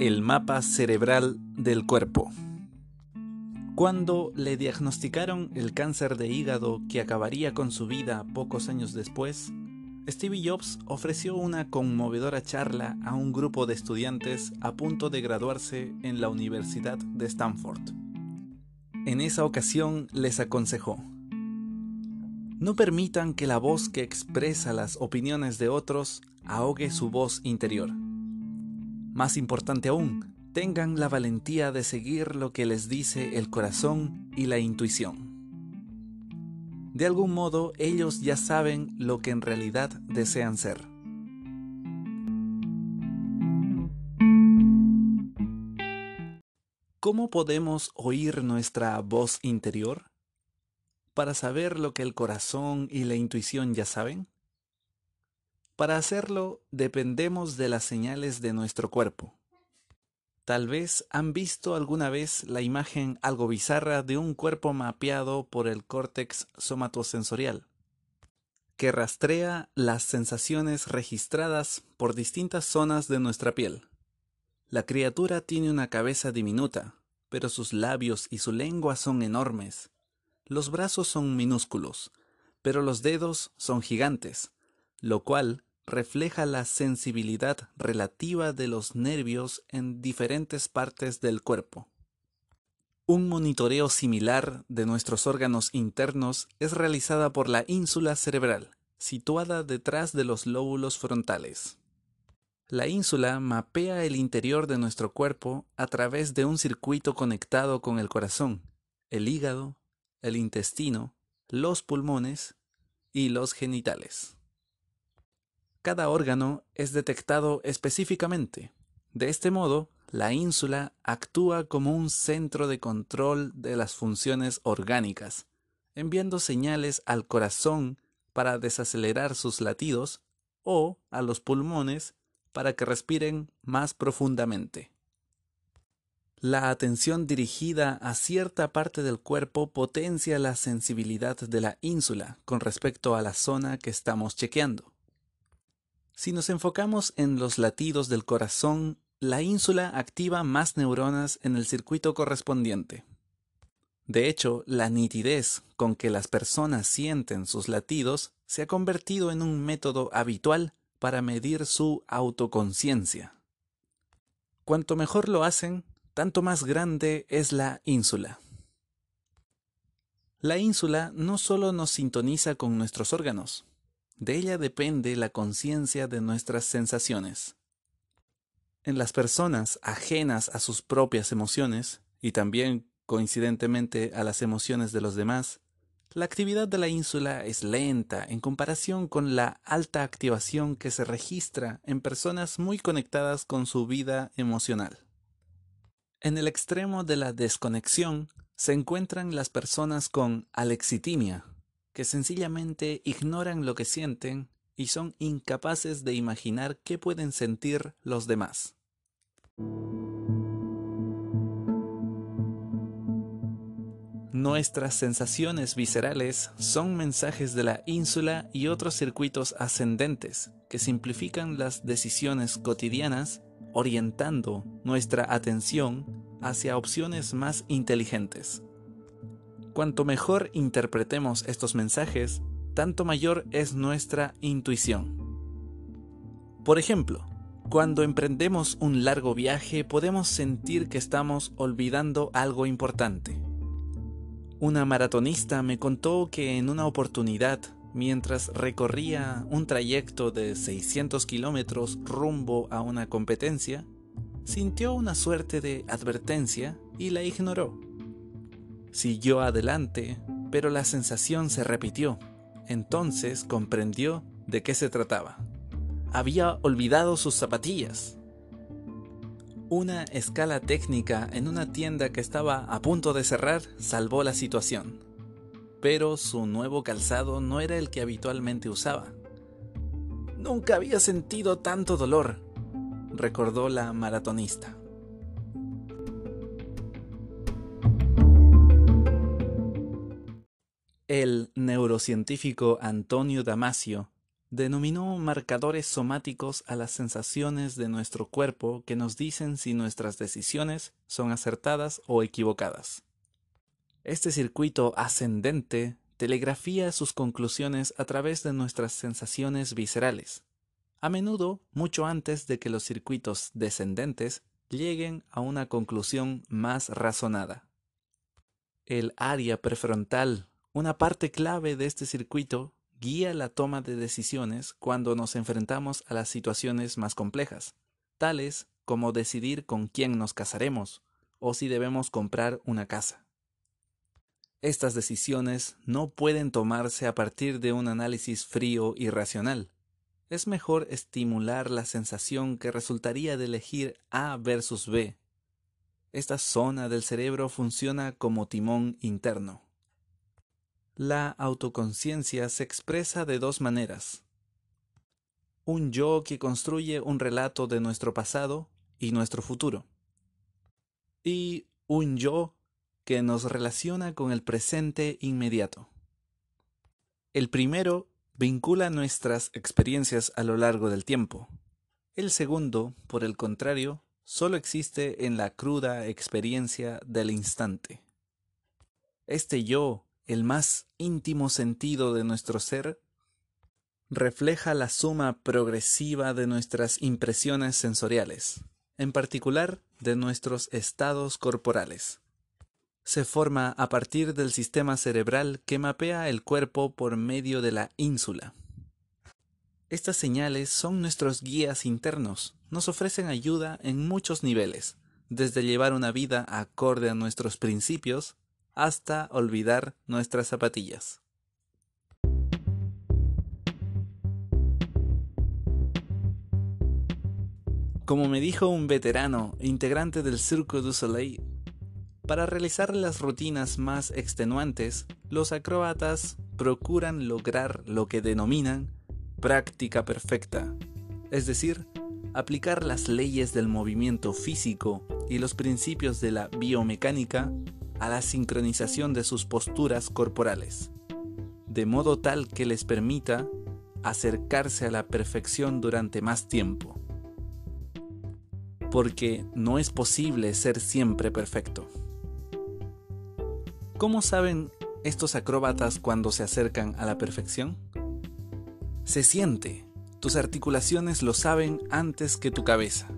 El mapa cerebral del cuerpo. Cuando le diagnosticaron el cáncer de hígado que acabaría con su vida pocos años después, Steve Jobs ofreció una conmovedora charla a un grupo de estudiantes a punto de graduarse en la Universidad de Stanford. En esa ocasión les aconsejó, no permitan que la voz que expresa las opiniones de otros ahogue su voz interior. Más importante aún, tengan la valentía de seguir lo que les dice el corazón y la intuición. De algún modo ellos ya saben lo que en realidad desean ser. ¿Cómo podemos oír nuestra voz interior? Para saber lo que el corazón y la intuición ya saben. Para hacerlo dependemos de las señales de nuestro cuerpo. Tal vez han visto alguna vez la imagen algo bizarra de un cuerpo mapeado por el córtex somatosensorial, que rastrea las sensaciones registradas por distintas zonas de nuestra piel. La criatura tiene una cabeza diminuta, pero sus labios y su lengua son enormes. Los brazos son minúsculos, pero los dedos son gigantes, lo cual refleja la sensibilidad relativa de los nervios en diferentes partes del cuerpo. Un monitoreo similar de nuestros órganos internos es realizada por la ínsula cerebral, situada detrás de los lóbulos frontales. La ínsula mapea el interior de nuestro cuerpo a través de un circuito conectado con el corazón, el hígado, el intestino, los pulmones y los genitales. Cada órgano es detectado específicamente. De este modo, la ínsula actúa como un centro de control de las funciones orgánicas, enviando señales al corazón para desacelerar sus latidos o a los pulmones para que respiren más profundamente. La atención dirigida a cierta parte del cuerpo potencia la sensibilidad de la ínsula con respecto a la zona que estamos chequeando. Si nos enfocamos en los latidos del corazón, la ínsula activa más neuronas en el circuito correspondiente. De hecho, la nitidez con que las personas sienten sus latidos se ha convertido en un método habitual para medir su autoconciencia. Cuanto mejor lo hacen, tanto más grande es la ínsula. La ínsula no solo nos sintoniza con nuestros órganos, de ella depende la conciencia de nuestras sensaciones. En las personas ajenas a sus propias emociones, y también coincidentemente a las emociones de los demás, la actividad de la ínsula es lenta en comparación con la alta activación que se registra en personas muy conectadas con su vida emocional. En el extremo de la desconexión se encuentran las personas con alexitimia, que sencillamente ignoran lo que sienten y son incapaces de imaginar qué pueden sentir los demás. Nuestras sensaciones viscerales son mensajes de la ínsula y otros circuitos ascendentes que simplifican las decisiones cotidianas orientando nuestra atención hacia opciones más inteligentes. Cuanto mejor interpretemos estos mensajes, tanto mayor es nuestra intuición. Por ejemplo, cuando emprendemos un largo viaje podemos sentir que estamos olvidando algo importante. Una maratonista me contó que en una oportunidad, mientras recorría un trayecto de 600 kilómetros rumbo a una competencia, sintió una suerte de advertencia y la ignoró. Siguió adelante, pero la sensación se repitió. Entonces comprendió de qué se trataba. Había olvidado sus zapatillas. Una escala técnica en una tienda que estaba a punto de cerrar salvó la situación. Pero su nuevo calzado no era el que habitualmente usaba. Nunca había sentido tanto dolor, recordó la maratonista. El neurocientífico Antonio Damasio denominó marcadores somáticos a las sensaciones de nuestro cuerpo que nos dicen si nuestras decisiones son acertadas o equivocadas. Este circuito ascendente telegrafía sus conclusiones a través de nuestras sensaciones viscerales, a menudo mucho antes de que los circuitos descendentes lleguen a una conclusión más razonada. El área prefrontal, una parte clave de este circuito, guía la toma de decisiones cuando nos enfrentamos a las situaciones más complejas, tales como decidir con quién nos casaremos o si debemos comprar una casa. Estas decisiones no pueden tomarse a partir de un análisis frío y racional. Es mejor estimular la sensación que resultaría de elegir A versus B. Esta zona del cerebro funciona como timón interno. La autoconciencia se expresa de dos maneras. Un yo que construye un relato de nuestro pasado y nuestro futuro. Y un yo que nos relaciona con el presente inmediato. El primero vincula nuestras experiencias a lo largo del tiempo. El segundo, por el contrario, solo existe en la cruda experiencia del instante. Este yo, el más íntimo sentido de nuestro ser, refleja la suma progresiva de nuestras impresiones sensoriales, en particular de nuestros estados corporales se forma a partir del sistema cerebral que mapea el cuerpo por medio de la ínsula. Estas señales son nuestros guías internos, nos ofrecen ayuda en muchos niveles, desde llevar una vida acorde a nuestros principios hasta olvidar nuestras zapatillas. Como me dijo un veterano integrante del Cirque du Soleil, para realizar las rutinas más extenuantes, los acróbatas procuran lograr lo que denominan práctica perfecta, es decir, aplicar las leyes del movimiento físico y los principios de la biomecánica a la sincronización de sus posturas corporales, de modo tal que les permita acercarse a la perfección durante más tiempo. Porque no es posible ser siempre perfecto. ¿Cómo saben estos acróbatas cuando se acercan a la perfección? Se siente. Tus articulaciones lo saben antes que tu cabeza.